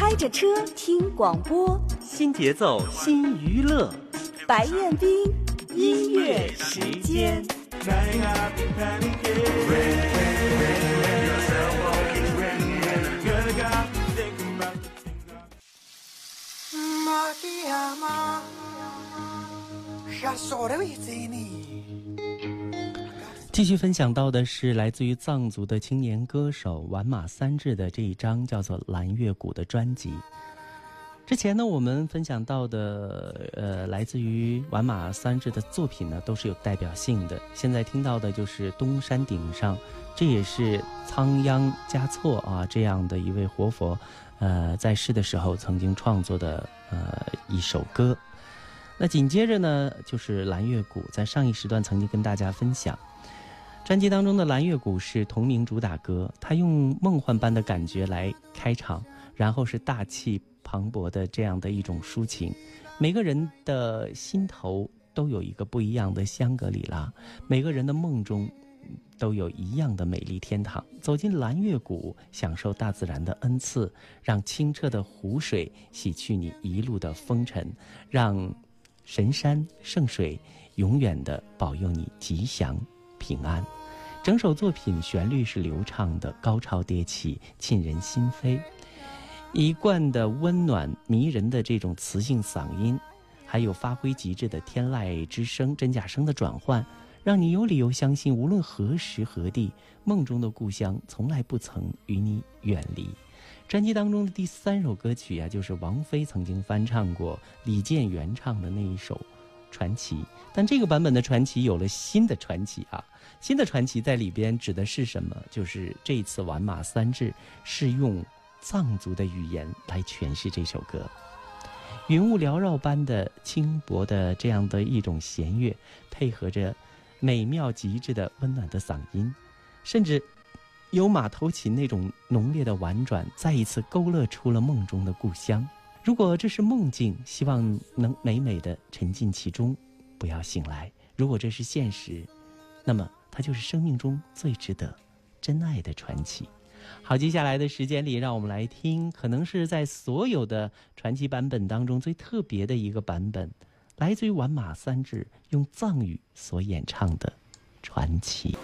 开着车听广播，新节奏新娱乐，白彦斌音乐时间。继续分享到的是来自于藏族的青年歌手完马三志的这一张叫做《蓝月谷》的专辑。之前呢，我们分享到的呃，来自于丸马三志的作品呢，都是有代表性的。现在听到的就是《东山顶上》，这也是仓央嘉措啊这样的一位活佛，呃，在世的时候曾经创作的呃一首歌。那紧接着呢，就是《蓝月谷》，在上一时段曾经跟大家分享。专辑当中的《蓝月谷》是同名主打歌，它用梦幻般的感觉来开场，然后是大气磅礴的这样的一种抒情。每个人的心头都有一个不一样的香格里拉，每个人的梦中都有一样的美丽天堂。走进蓝月谷，享受大自然的恩赐，让清澈的湖水洗去你一路的风尘，让神山圣水永远的保佑你吉祥平安。整首作品旋律是流畅的，高潮迭起，沁人心扉。一贯的温暖迷人的这种磁性嗓音，还有发挥极致的天籁之声、真假声的转换，让你有理由相信，无论何时何地，梦中的故乡从来不曾与你远离。专辑当中的第三首歌曲啊，就是王菲曾经翻唱过李健原唱的那一首。传奇，但这个版本的传奇有了新的传奇啊！新的传奇在里边指的是什么？就是这次完马三治是用藏族的语言来诠释这首歌，云雾缭绕般的轻薄的这样的一种弦乐，配合着美妙极致的温暖的嗓音，甚至有马头琴那种浓烈的婉转，再一次勾勒出了梦中的故乡。如果这是梦境希望能美美的沉浸其中不要醒来。如果这是现实那么它就是生命中最值得真爱的传奇。好接下来的时间里让我们来听可能是在所有的传奇版本当中最特别的一个版本来自于玩马三智用藏语所演唱的传奇。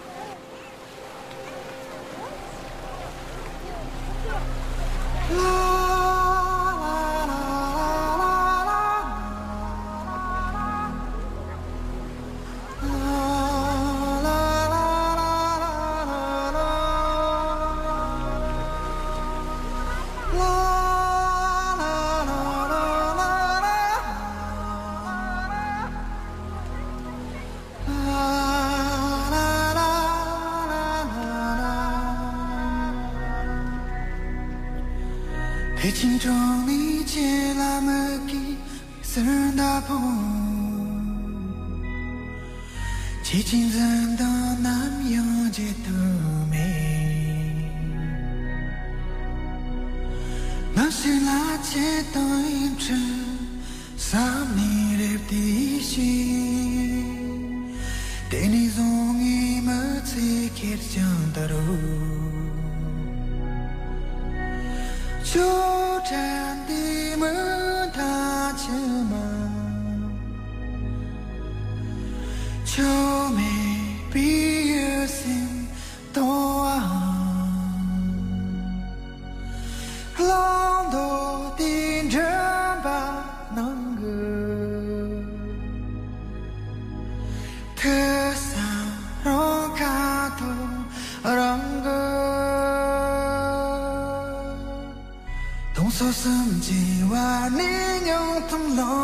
心中的一切那么的被撕扯，寂静的那没有尽头美，那是那街道。come long.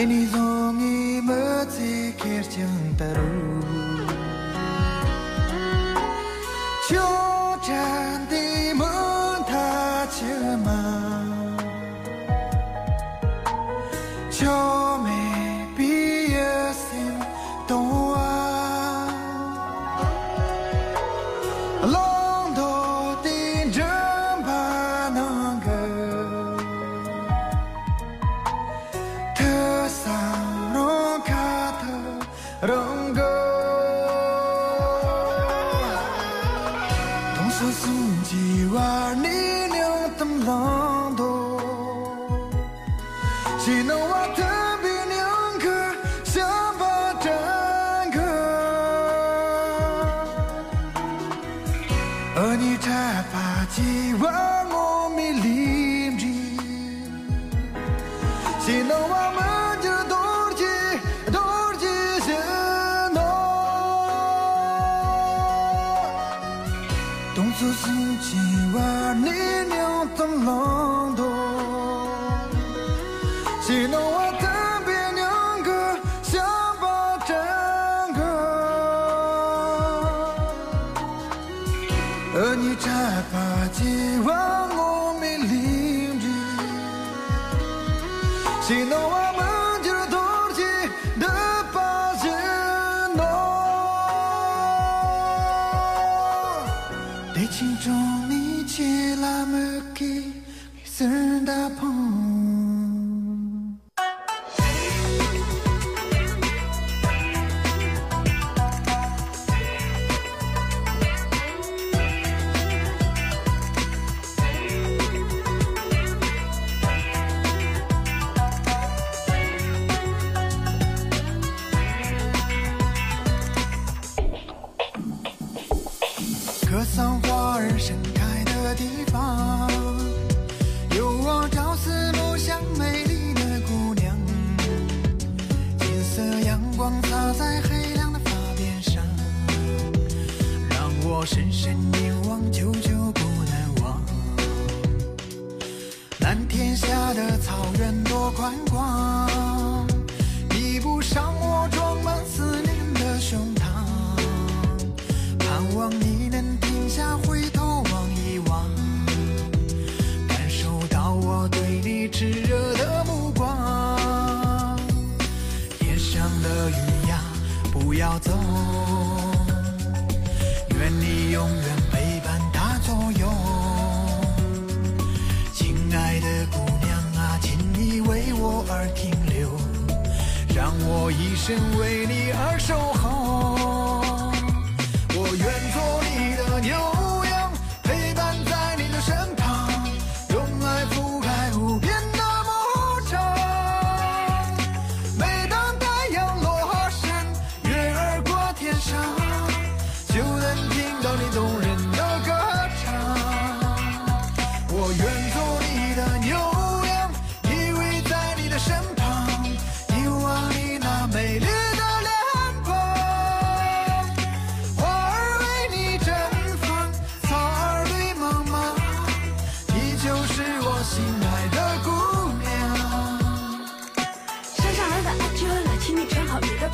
Eni zongi me tsikir chang taru. 不要走，愿你永远陪伴他左右。亲爱的姑娘啊，请你为我而停留，让我一生为你而守候。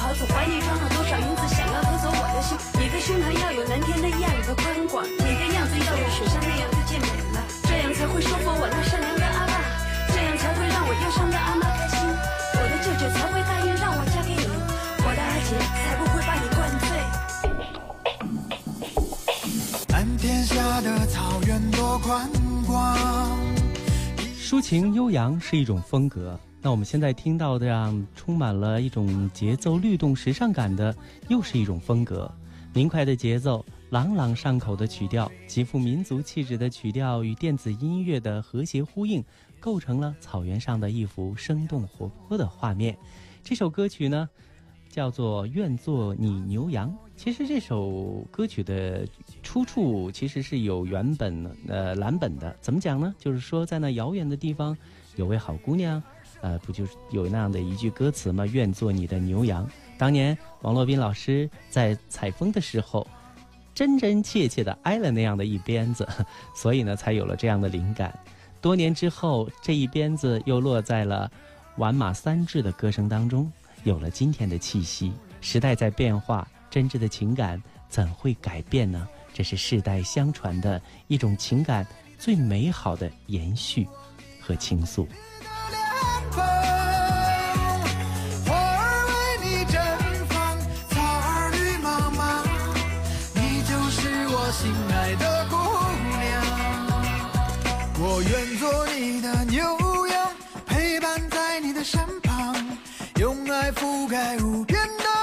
好你的袍子，怀里装了多少银子，想要夺走我的心。你的胸膛要有蓝天那样的宽广，你的样子要有雪山那样的健美了，这样才会收服我那善良的阿爸，这样才会让我忧伤的阿妈开心。我的舅舅才会答应让我嫁给你，我的阿姐才不会把你灌醉。蓝天下的草原多宽广。抒情悠扬是一种风格，那我们现在听到的这样充满了一种节奏律动、时尚感的，又是一种风格。明快的节奏、朗朗上口的曲调、极富民族气质的曲调与电子音乐的和谐呼应，构成了草原上的一幅生动活泼的画面。这首歌曲呢，叫做《愿做你牛羊》。其实这首歌曲的出处其实是有原本呃蓝本的，怎么讲呢？就是说在那遥远的地方有位好姑娘，呃，不就是有那样的一句歌词吗？愿做你的牛羊。当年王洛宾老师在采风的时候，真真切切的挨了那样的一鞭子，所以呢，才有了这样的灵感。多年之后，这一鞭子又落在了玩马三至的歌声当中，有了今天的气息。时代在变化，真挚的情感怎会改变呢？这是世代相传的一种情感最美好的延续和倾诉。无边的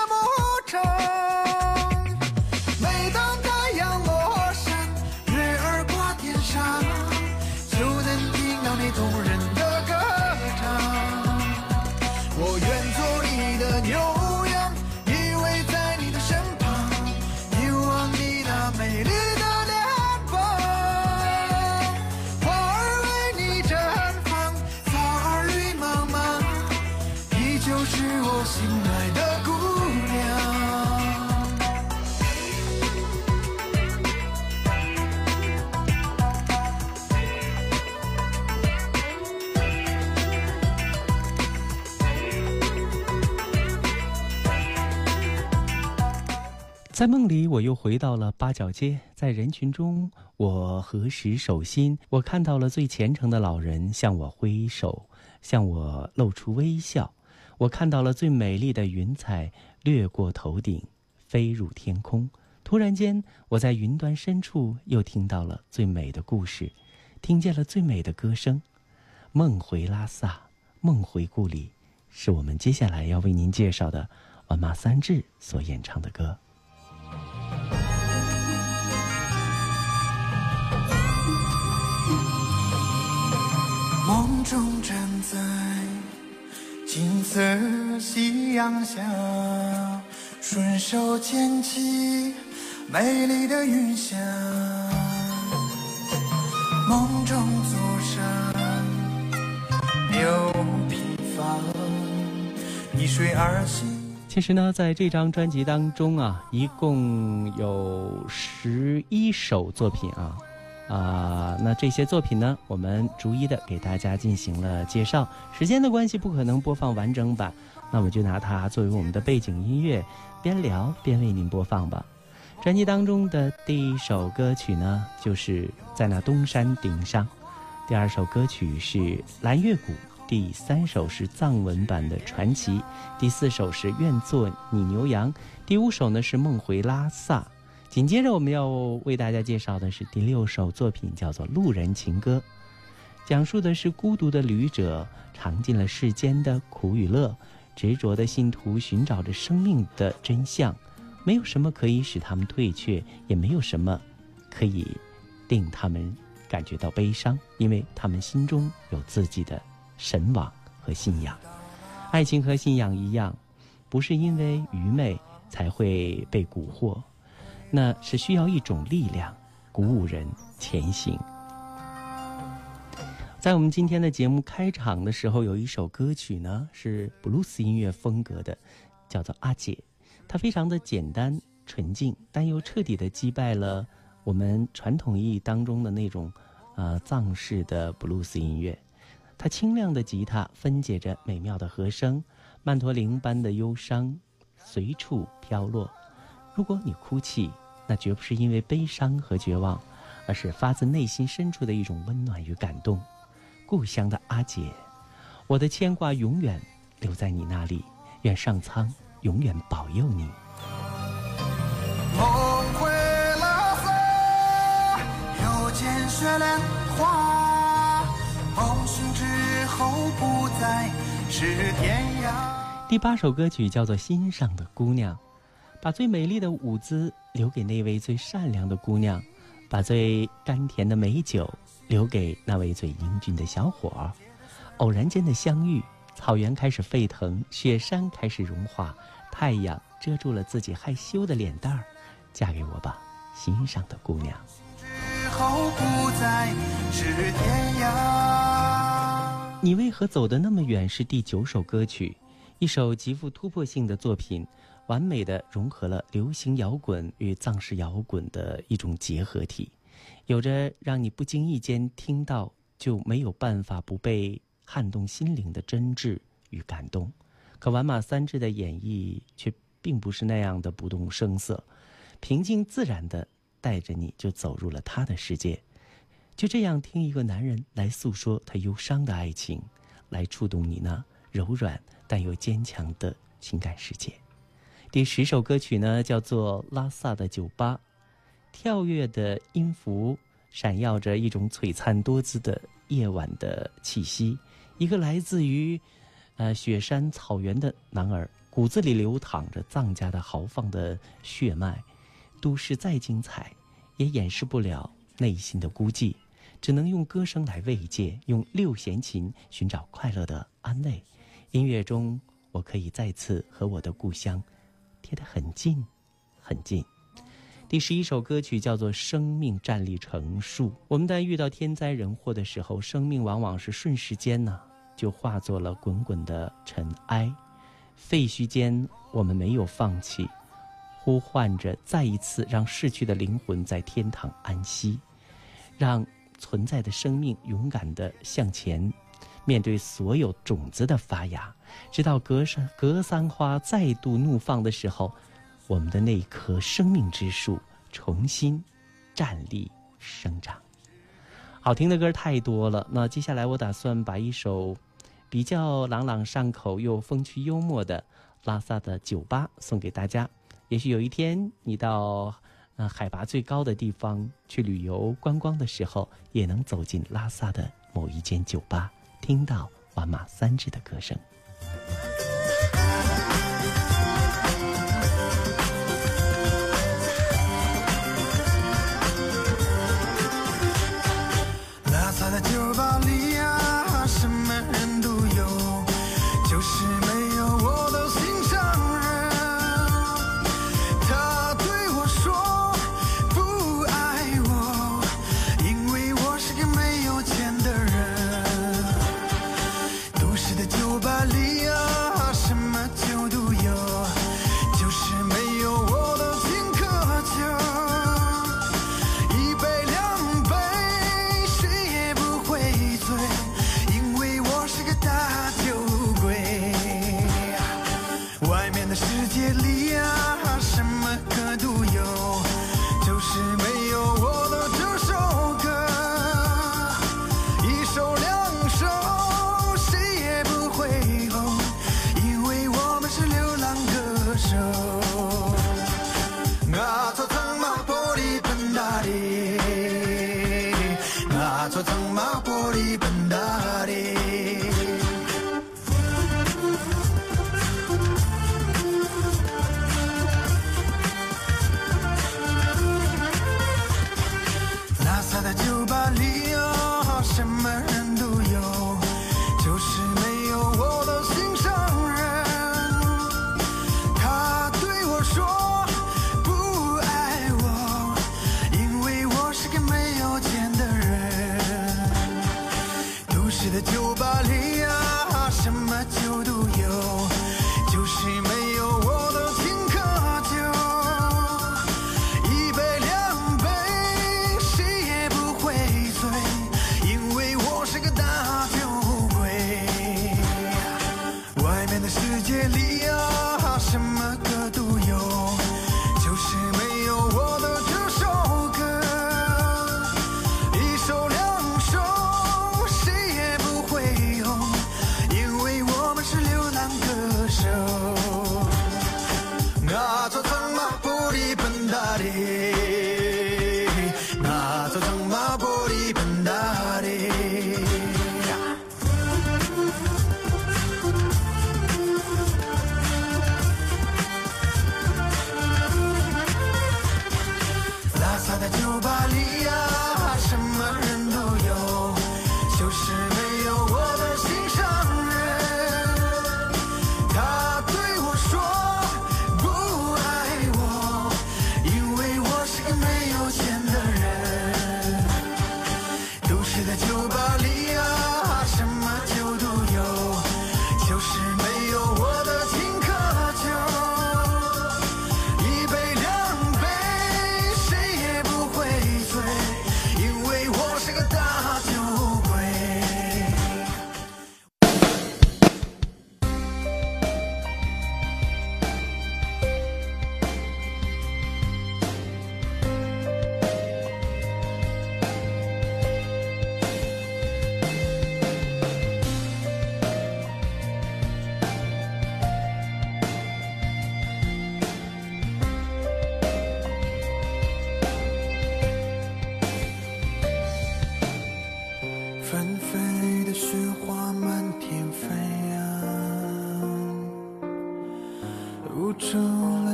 在梦里，我又回到了八角街，在人群中，我合十手心。我看到了最虔诚的老人向我挥手，向我露出微笑。我看到了最美丽的云彩掠过头顶，飞入天空。突然间，我在云端深处又听到了最美的故事，听见了最美的歌声。梦回拉萨，梦回故里，是我们接下来要为您介绍的完马三志所演唱的歌。金色夕阳下，顺手牵起美丽的云霞。梦中坐上牛皮筏，逆水而行。其实呢，在这张专辑当中啊，一共有十一首作品啊。啊，那这些作品呢，我们逐一的给大家进行了介绍。时间的关系，不可能播放完整版，那我们就拿它作为我们的背景音乐，边聊边为您播放吧。专辑当中的第一首歌曲呢，就是在那东山顶上；第二首歌曲是蓝月谷；第三首是藏文版的传奇；第四首是愿做你牛羊；第五首呢是梦回拉萨。紧接着我们要为大家介绍的是第六首作品，叫做《路人情歌》，讲述的是孤独的旅者尝尽了世间的苦与乐，执着的信徒寻找着生命的真相，没有什么可以使他们退却，也没有什么可以令他们感觉到悲伤，因为他们心中有自己的神往和信仰。爱情和信仰一样，不是因为愚昧才会被蛊惑。那是需要一种力量，鼓舞人前行。在我们今天的节目开场的时候，有一首歌曲呢，是布鲁斯音乐风格的，叫做《阿姐》。它非常的简单纯净，但又彻底的击败了我们传统意义当中的那种，呃，藏式的布鲁斯音乐。它清亮的吉他分解着美妙的和声，曼陀林般的忧伤随处飘落。如果你哭泣。那绝不是因为悲伤和绝望，而是发自内心深处的一种温暖与感动。故乡的阿姐，我的牵挂永远留在你那里，愿上苍永远保佑你。梦回拉萨，又见雪莲花，梦醒之后不再是天涯。第八首歌曲叫做《心上的姑娘》。把最美丽的舞姿留给那位最善良的姑娘，把最甘甜的美酒留给那位最英俊的小伙儿。偶然间的相遇，草原开始沸腾，雪山开始融化，太阳遮住了自己害羞的脸蛋儿。嫁给我吧，心上的姑娘。之后不再是天涯。你为何走得那么远？是第九首歌曲，一首极富突破性的作品。完美的融合了流行摇滚与藏式摇滚的一种结合体，有着让你不经意间听到就没有办法不被撼动心灵的真挚与感动。可完马三治的演绎却并不是那样的不动声色，平静自然的带着你就走入了他的世界。就这样听一个男人来诉说他忧伤的爱情，来触动你那柔软但又坚强的情感世界。第十首歌曲呢，叫做《拉萨的酒吧》，跳跃的音符闪耀着一种璀璨多姿的夜晚的气息。一个来自于，呃雪山草原的男儿，骨子里流淌着藏家的豪放的血脉。都市再精彩，也掩饰不了内心的孤寂。只能用歌声来慰藉，用六弦琴寻找快乐的安慰。音乐中，我可以再次和我的故乡贴得很近，很近。第十一首歌曲叫做《生命站立成树》。我们在遇到天灾人祸的时候，生命往往是瞬时间呢，就化作了滚滚的尘埃。废墟间，我们没有放弃，呼唤着再一次让逝去的灵魂在天堂安息，让。存在的生命，勇敢地向前，面对所有种子的发芽，直到格山格桑花再度怒放的时候，我们的那棵生命之树重新站立生长。好听的歌太多了，那接下来我打算把一首比较朗朗上口又风趣幽默的《拉萨的酒吧》送给大家。也许有一天你到。呃，海拔最高的地方去旅游观光的时候，也能走进拉萨的某一间酒吧，听到瓦马三治的歌声。I saw that you believe shimmer 马玻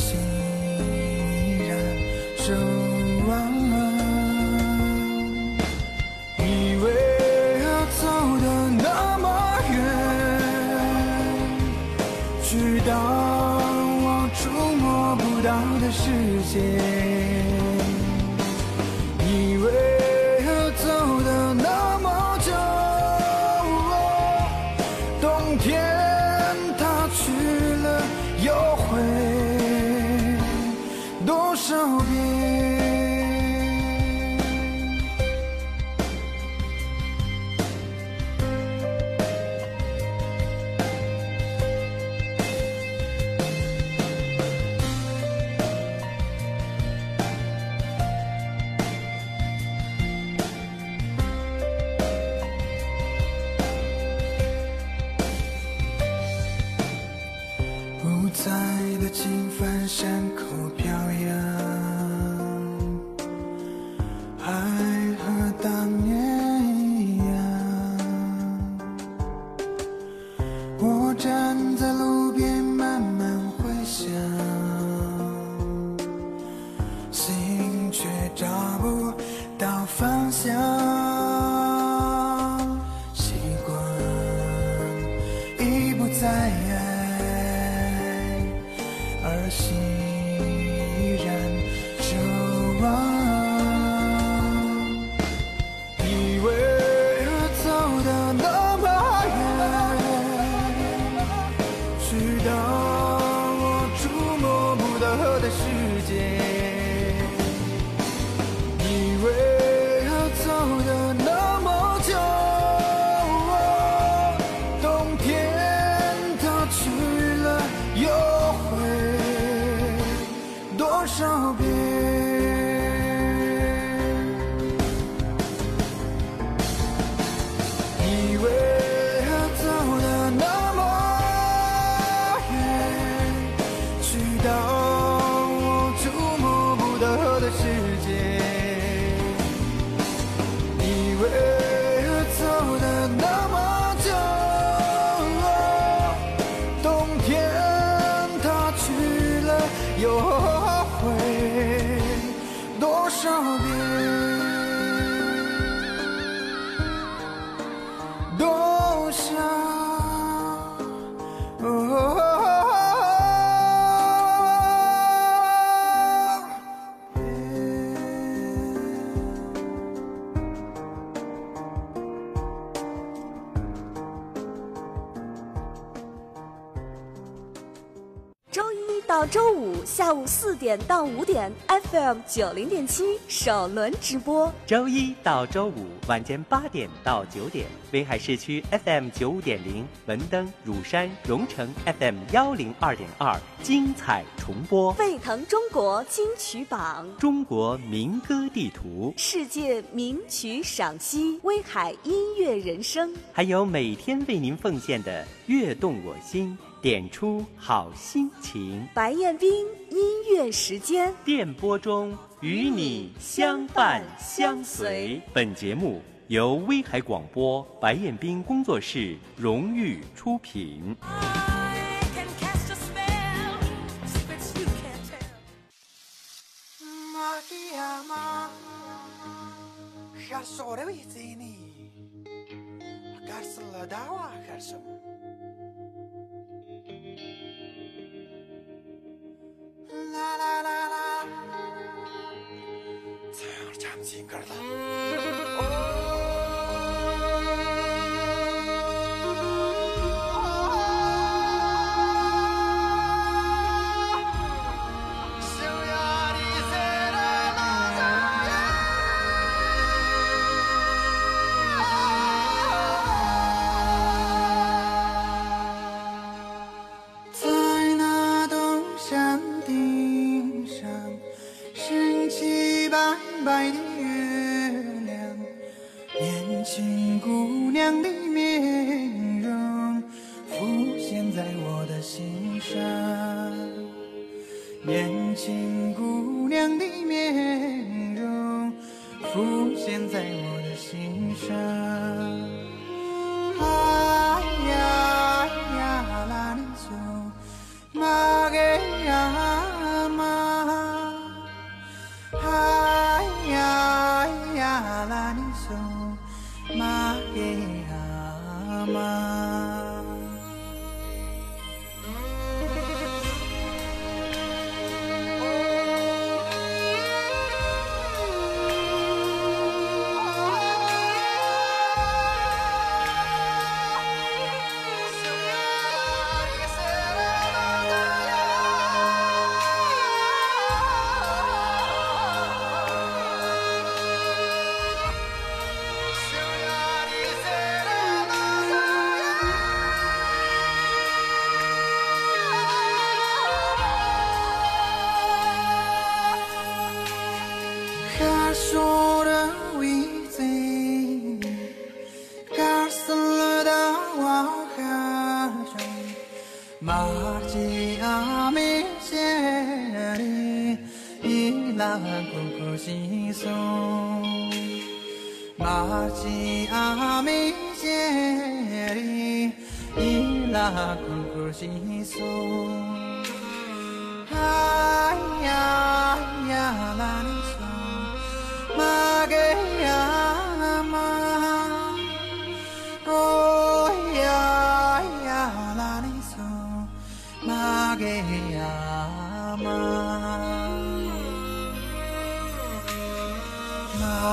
心依然守望。以为要走的那么远，去到我触摸不到的世界。在的金帆山口飘扬，到周五下午四点到五点，FM 九零点七首轮直播。周一到周五晚间八点到九点，威海市区 FM 九五点零，文登、乳山、荣成 FM 幺零二点二，精彩重播。沸腾中国金曲榜，中国民歌地图，世界名曲赏析，威海音乐人生。还有每天为您奉献的悦动我心，点出好心情。白彦斌音乐时间，电波中与你相伴相随。本节目由威海广播白彦斌工作室荣誉出品。心上，年轻姑娘的面容浮现在我的心上。啊呀呀，阿拉里索，玛。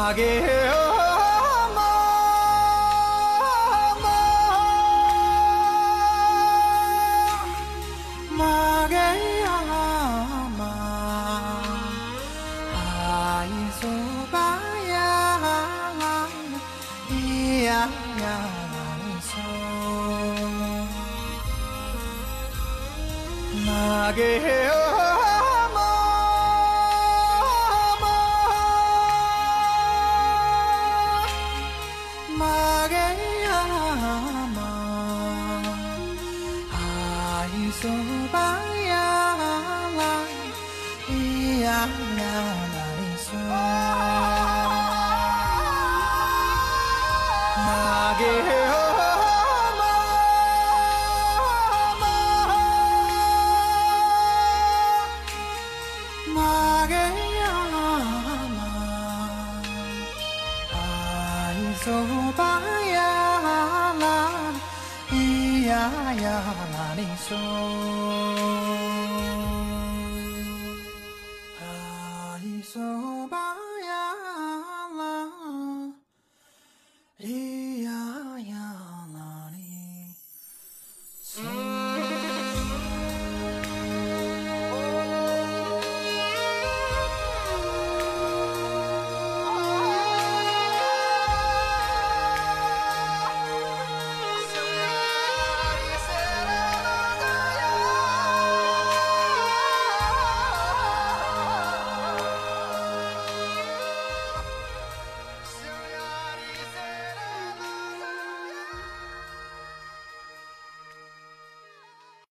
하게 爱索巴呀啦，咿呀呀啦哩嗦。